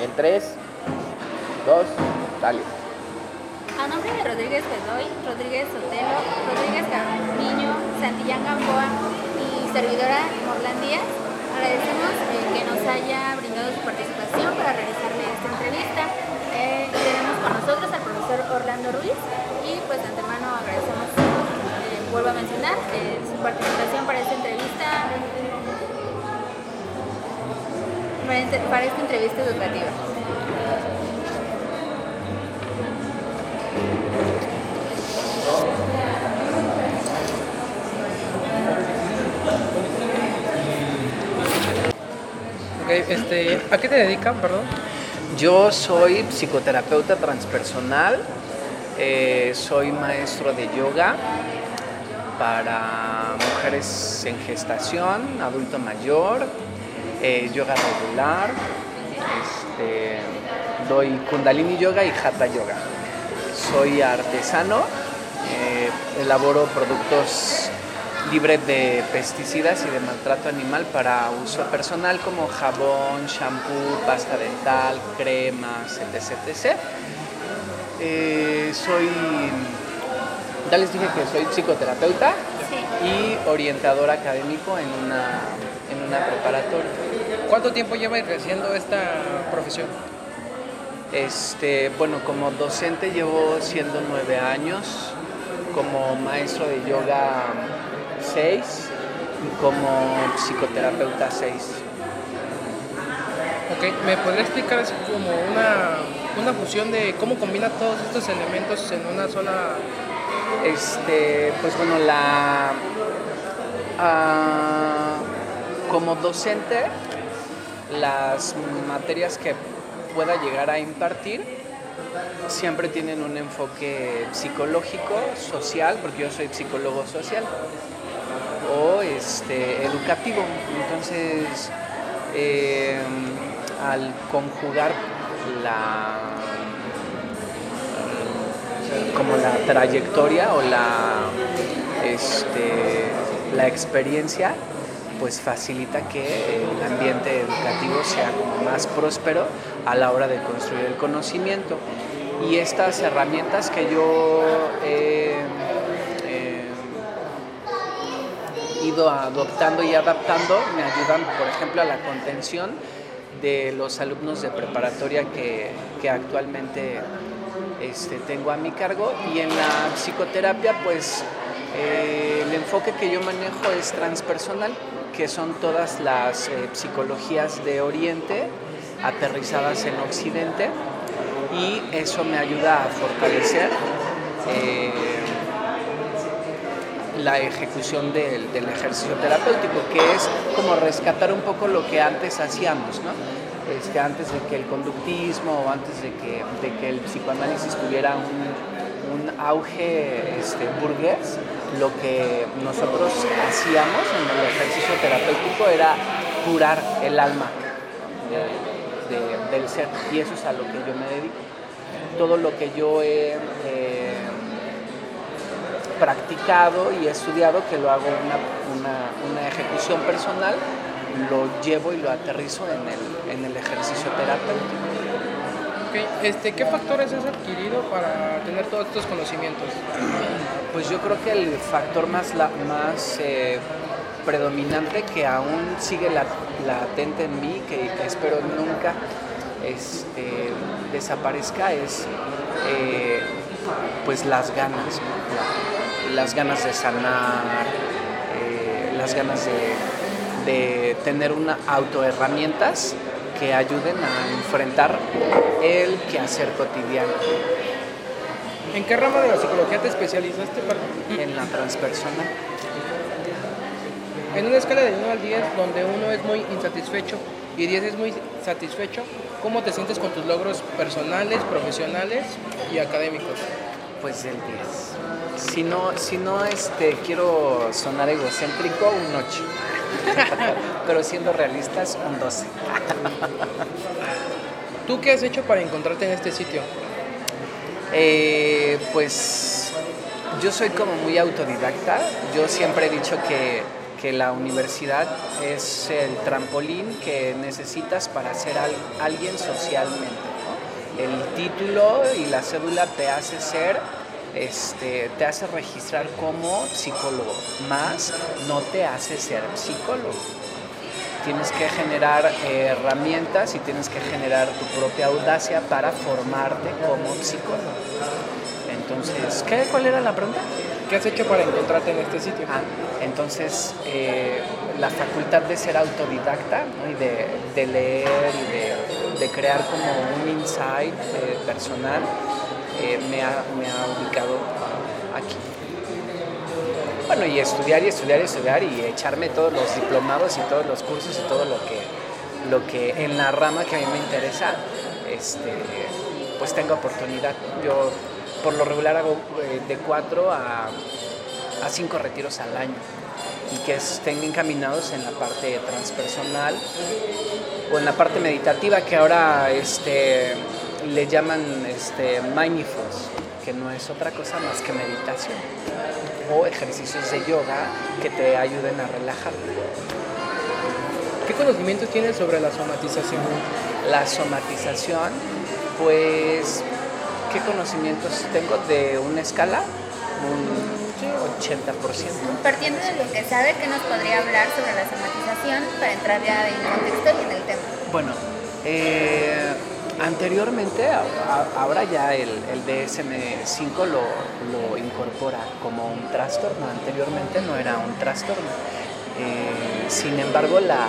En 3, 2, dale. A nombre de Rodríguez Bedoy, Rodríguez Sotelo, Rodríguez Carmiño, Santillán Gamboa y servidora Morlan Díaz, agradecemos eh, que nos haya brindado su participación para realizarle esta entrevista. Eh, tenemos con nosotros al profesor Orlando Ruiz y pues de antemano agradecemos, eh, vuelvo a mencionar, eh, su participación para esta entrevista, para, esta entrevista educativa. Este, ¿a qué te dedican, perdón? Yo soy psicoterapeuta transpersonal, eh, soy maestro de yoga para mujeres en gestación, adulto mayor, eh, yoga regular, este, doy kundalini yoga y hatha yoga. Soy artesano, eh, elaboro productos libres de pesticidas y de maltrato animal para uso personal como jabón, shampoo, pasta dental, cremas, etc. etc. Eh, soy, ya les dije que soy psicoterapeuta Sí. y orientador académico en una, una preparatoria. ¿Cuánto tiempo lleva ejerciendo esta profesión? Este, bueno, como docente llevo siendo nueve años, como maestro de yoga seis y como psicoterapeuta seis. Ok, ¿me podría explicar así como una, una fusión de cómo combina todos estos elementos en una sola... Este, pues bueno, la ah, como docente, las materias que pueda llegar a impartir siempre tienen un enfoque psicológico, social, porque yo soy psicólogo social, o este, educativo. Entonces, eh, al conjugar la como la trayectoria o la, este, la experiencia, pues facilita que el ambiente educativo sea como más próspero a la hora de construir el conocimiento. Y estas herramientas que yo he eh, ido adoptando y adaptando me ayudan, por ejemplo, a la contención de los alumnos de preparatoria que, que actualmente este, tengo a mi cargo y en la psicoterapia pues eh, el enfoque que yo manejo es transpersonal, que son todas las eh, psicologías de Oriente aterrizadas en Occidente y eso me ayuda a fortalecer eh, la ejecución del, ejercicio terapéutico, que es como rescatar un poco lo que antes hacíamos, ¿no? Este, antes de que el conductismo o antes de que, de que el psicoanálisis tuviera un, un auge este, burgués, lo que nosotros hacíamos en el ejercicio terapéutico era curar el alma de- de- del ser y eso es a lo que yo me dedico. Todo lo que yo he eh, practicado y he estudiado, que lo hago una, una- una ejecución personal, lo llevo y lo aterrizo en el, en el ejercicio terapéutico. Ok, este, ¿qué factores has adquirido para tener todos estos conocimientos? Pues yo creo que el factor más, la- más eh, predominante que aún sigue la- latente en mí, que, espero nunca este, desaparezca, es eh, pues las ganas, las ganas de sanar, eh, las ganas de, de tener una autoherramientas que ayuden a enfrentar el quehacer cotidiano ¿En qué rama de la psicología te especializaste? Para... en la transpersonal. En una escala de 1 al 10, donde uno es muy insatisfecho y 10 es muy satisfecho, ¿cómo te sientes con tus logros personales, profesionales y académicos? Pues el 10. Si no, si no este, quiero sonar egocéntrico, un 8. Pero siendo realistas, un 12. ¿Tú qué has hecho para encontrarte en este sitio? Eh, pues yo soy como muy autodidacta. Yo siempre he dicho que, que la universidad es el trampolín que necesitas para ser alguien socialmente. El título y la cédula te hace ser, este, te hace registrar como psicólogo, más no te hace ser psicólogo. Tienes que generar eh, herramientas y tienes que generar tu propia audacia para formarte como psicólogo. Entonces, ¿qué, ¿cuál era la pregunta? ¿Qué has hecho para encontrarte en este sitio? Ah, entonces, eh, la facultad de ser autodidacta y de, leer y de, crear como un insight eh, personal eh, me, ha, ubicado aquí. Bueno, y estudiar y estudiar y estudiar y echarme todos los diplomados y todos los cursos y todo lo que, lo que en la rama que a mí me interesa, este, pues tengo oportunidad. Yo por lo regular hago eh, de cuatro a, a cinco retiros al año y que estén encaminados en la parte transpersonal o en la parte meditativa que ahora este, le llaman este, mindfulness, que no es otra cosa más que meditación o ejercicios de yoga que te ayuden a relajar. ¿Qué conocimientos tienes sobre la somatización? La somatización, pues ¿Qué conocimientos tengo de una escala? Un 80%. Partiendo de lo que sabe, ¿qué nos podría hablar sobre la somatización para entrar ya en contexto y en el tema? Bueno, eh, anteriormente, ahora ya el, DSM-5 lo, incorpora como un trastorno, anteriormente no era un trastorno. Eh, sin embargo, la,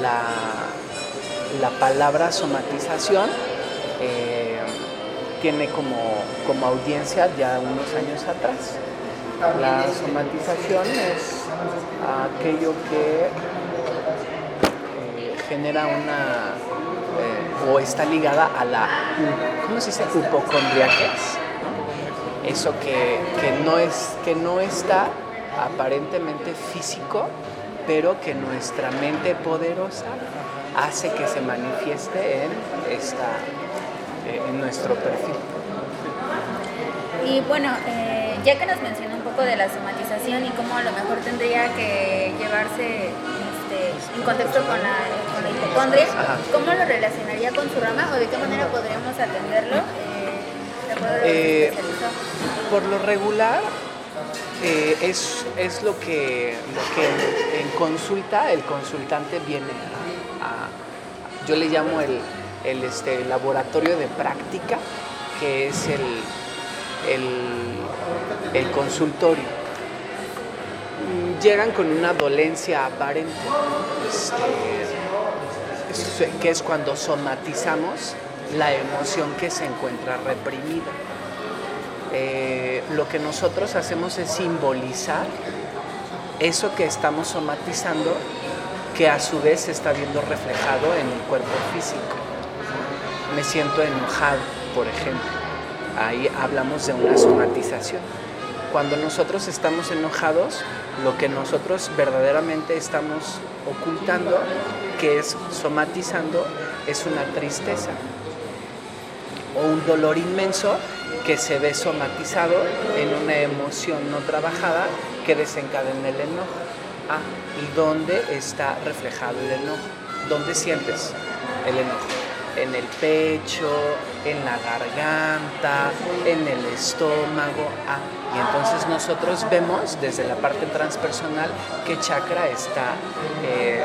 la, palabra somatización eh, tiene como, como audiencia ya unos años atrás. La somatización es aquello que eh, genera una o está ligada a la, ¿cómo se dice? Hipocondriaquez. Eso que, no es, que no está aparentemente físico, pero que nuestra mente poderosa hace que se manifieste en esta eh, en nuestro perfil. Y bueno, eh, ya que nos mencionó un poco de la somatización y cómo a lo mejor tendría que llevarse este, en contexto con la, con la hipocondria, ¿cómo lo relacionaría con su rama o de qué manera podríamos atenderlo? Eh, por lo regular, es, es lo, que, lo que en, consulta el consultante viene a yo le llamo el, el este, laboratorio de práctica, que es el, el, consultorio. Llegan con una dolencia aparente, este, que es cuando somatizamos la emoción que se encuentra reprimida. Eh, lo que nosotros hacemos es simbolizar eso que estamos somatizando que a su vez se está viendo reflejado en el cuerpo físico me siento enojado, por ejemplo. Ahí hablamos de una somatización. Cuando nosotros estamos enojados, lo que nosotros verdaderamente estamos ocultando, que es somatizando, es una tristeza o un dolor inmenso que se ve somatizado en una emoción no trabajada que desencadena el enojo. Ah, ¿y dónde está reflejado el enojo? ¿Dónde sientes el enojo? En el pecho, en la garganta, en el estómago. Ah, y entonces nosotros vemos desde la parte transpersonal qué chakra está, eh,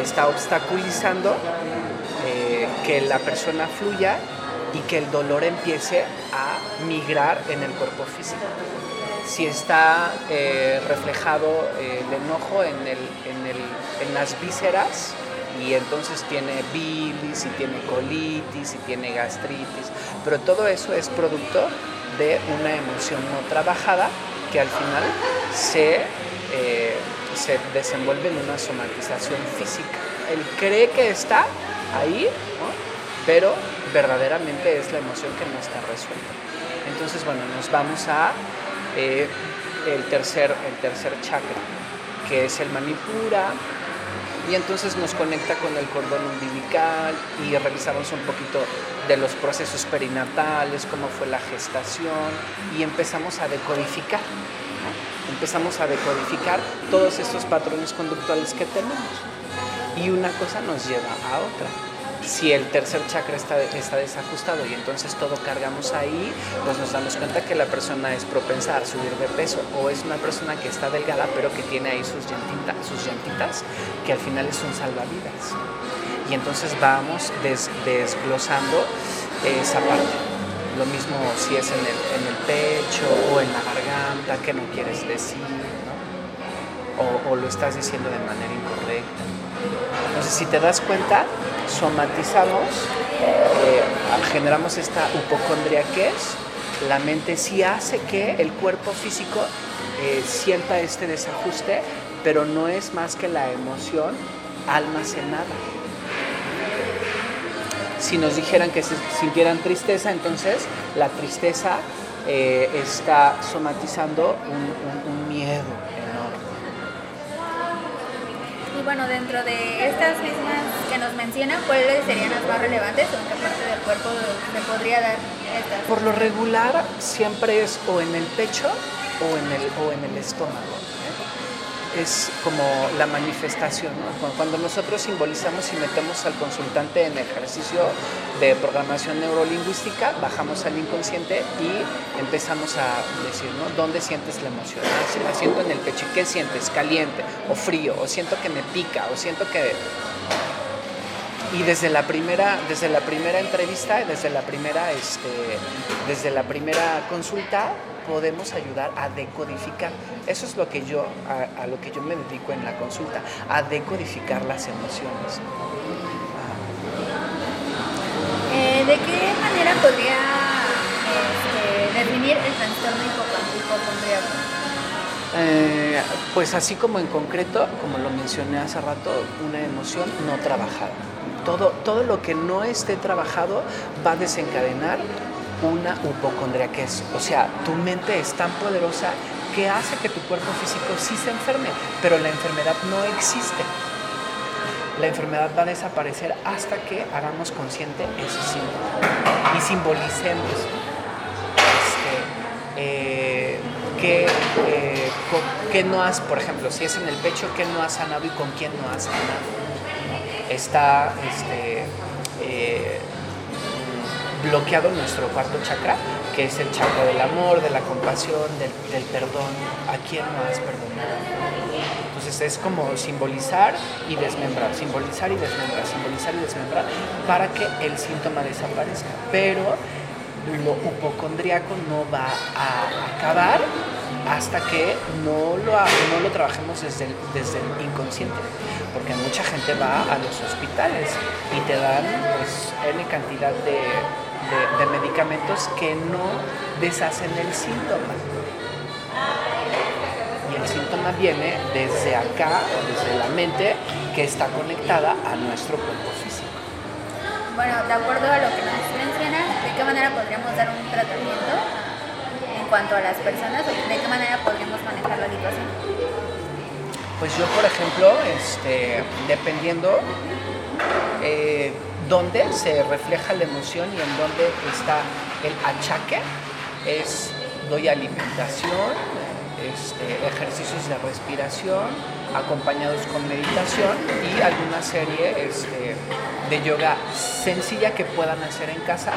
está obstaculizando eh, que la persona fluya y que el dolor empiece a migrar en el cuerpo físico. Si está eh, reflejado el enojo en, el, en, el, en las vísceras, y entonces tiene bilis y tiene colitis y tiene gastritis, pero todo eso es producto de una emoción no trabajada que al final se, eh, se desenvuelve en una somatización física. Él cree que está ahí, pero verdaderamente es la emoción que no está resuelta. Entonces, bueno, nos vamos a eh, el, tercer, el tercer chakra, que es el manipura, y entonces nos conecta con el cordón umbilical y revisamos un poquito de los procesos perinatales, cómo fue la gestación y empezamos a decodificar empezamos a decodificar todos estos patrones conductuales que tenemos. Y una cosa nos lleva a otra si el tercer chakra está, está, desajustado y entonces todo cargamos ahí, pues nos damos cuenta que la persona es propensa a subir de peso o es una persona que está delgada pero que tiene ahí sus llantitas, sus llantitas que al final es un salvavidas. Y entonces vamos desglosando esa parte. Lo mismo si es en el, en el, pecho o en la garganta, que no quieres decir, ¿no? o, o lo estás diciendo de manera incorrecta. Entonces, si te das cuenta, somatizamos, eh, generamos esta es la mente sí hace que el cuerpo físico eh, sienta este desajuste, pero no es más que la emoción almacenada. Si nos dijeran que se sintieran tristeza, entonces la tristeza eh, está somatizando un miedo, bueno, dentro de estas mismas que nos mencionan, ¿cuáles serían las más relevantes o qué parte del cuerpo se podría dar? Por lo regular siempre es o en el pecho o en el, o en el estómago es como la manifestación. Cuando nosotros simbolizamos y metemos al consultante en ejercicio de programación neurolingüística, bajamos al inconsciente y empezamos a decir, ¿no? ¿Dónde sientes la emoción? Ah, si la siento en el pecho. ¿Y qué sientes? ¿Caliente o frío? ¿O siento que me pica? ¿O siento que...? Y desde la primera, desde la primera entrevista, desde la primera, este, desde la primera consulta, podemos ayudar a decodificar. Eso es lo que yo, a, lo que yo me dedico en la consulta, a decodificar las emociones. Eh, ¿De qué manera podría este, definir el trastorno hipocondriaco? Eh, pues así como en concreto, como lo mencioné hace rato, una emoción no trabajada. Todo, todo lo que no esté trabajado va a desencadenar una es, O sea, tu mente es tan poderosa que hace que tu cuerpo físico sí se enferme, pero la enfermedad no existe. La enfermedad va a desaparecer hasta que hagamos consciente ese símbolo y simbolicemos este, eh, eh, no has, por ejemplo, si es en el pecho, qué no has sanado y con quién no has sanado. Está este, eh, bloqueado nuestro cuarto chakra, que es el chakra del amor, de la compasión, del, perdón. ¿A quién no has perdonado? Entonces es como simbolizar y desmembrar, simbolizar y desmembrar, simbolizar y desmembrar para que el síntoma desaparezca. Pero lo hipocondriaco no va a acabar hasta que no lo, no lo trabajemos desde el, desde inconsciente. Porque mucha gente va a los hospitales y te dan pues N cantidad de de, medicamentos que no deshacen el síntoma. Y el síntoma viene desde acá, desde la mente, que está conectada a nuestro cuerpo físico. Bueno, de acuerdo a lo que nos menciona, ¿de qué manera podríamos dar un tratamiento en cuanto a las personas? ¿De qué manera podríamos manejar la situación? Pues yo, por ejemplo, este, dependiendo, eh, dónde se refleja la emoción y en dónde está el achaque, es doy alimentación, este, ejercicios de respiración, acompañados con meditación y alguna serie este, de yoga sencilla que puedan hacer en casa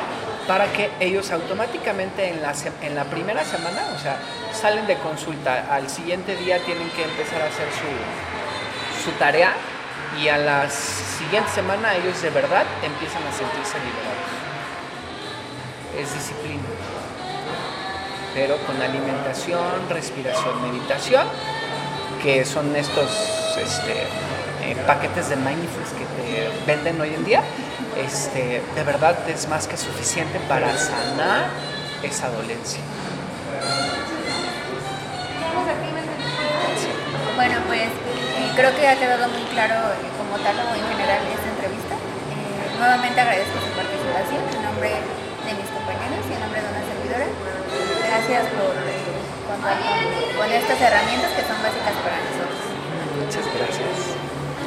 para que ellos automáticamente en la, en la primera semana, o sea, salen de consulta, al siguiente día tienen que empezar a hacer su, su tarea y a la siguiente semana ellos de verdad empiezan a sentirse liberados. Es disciplina. Pero con alimentación, respiración, meditación, que son estos este, eh, paquetes de mindfulness que te venden hoy en día, este, de verdad es más que suficiente para sanar esa dolencia. Bueno, pues creo que ha quedado muy claro eh, como tal o en general esta entrevista. Eh, nuevamente agradezco su participación en nombre de mis compañeros y en nombre de una servidora. Gracias por contar con estas herramientas que son básicas para nosotros. Muchas gracias.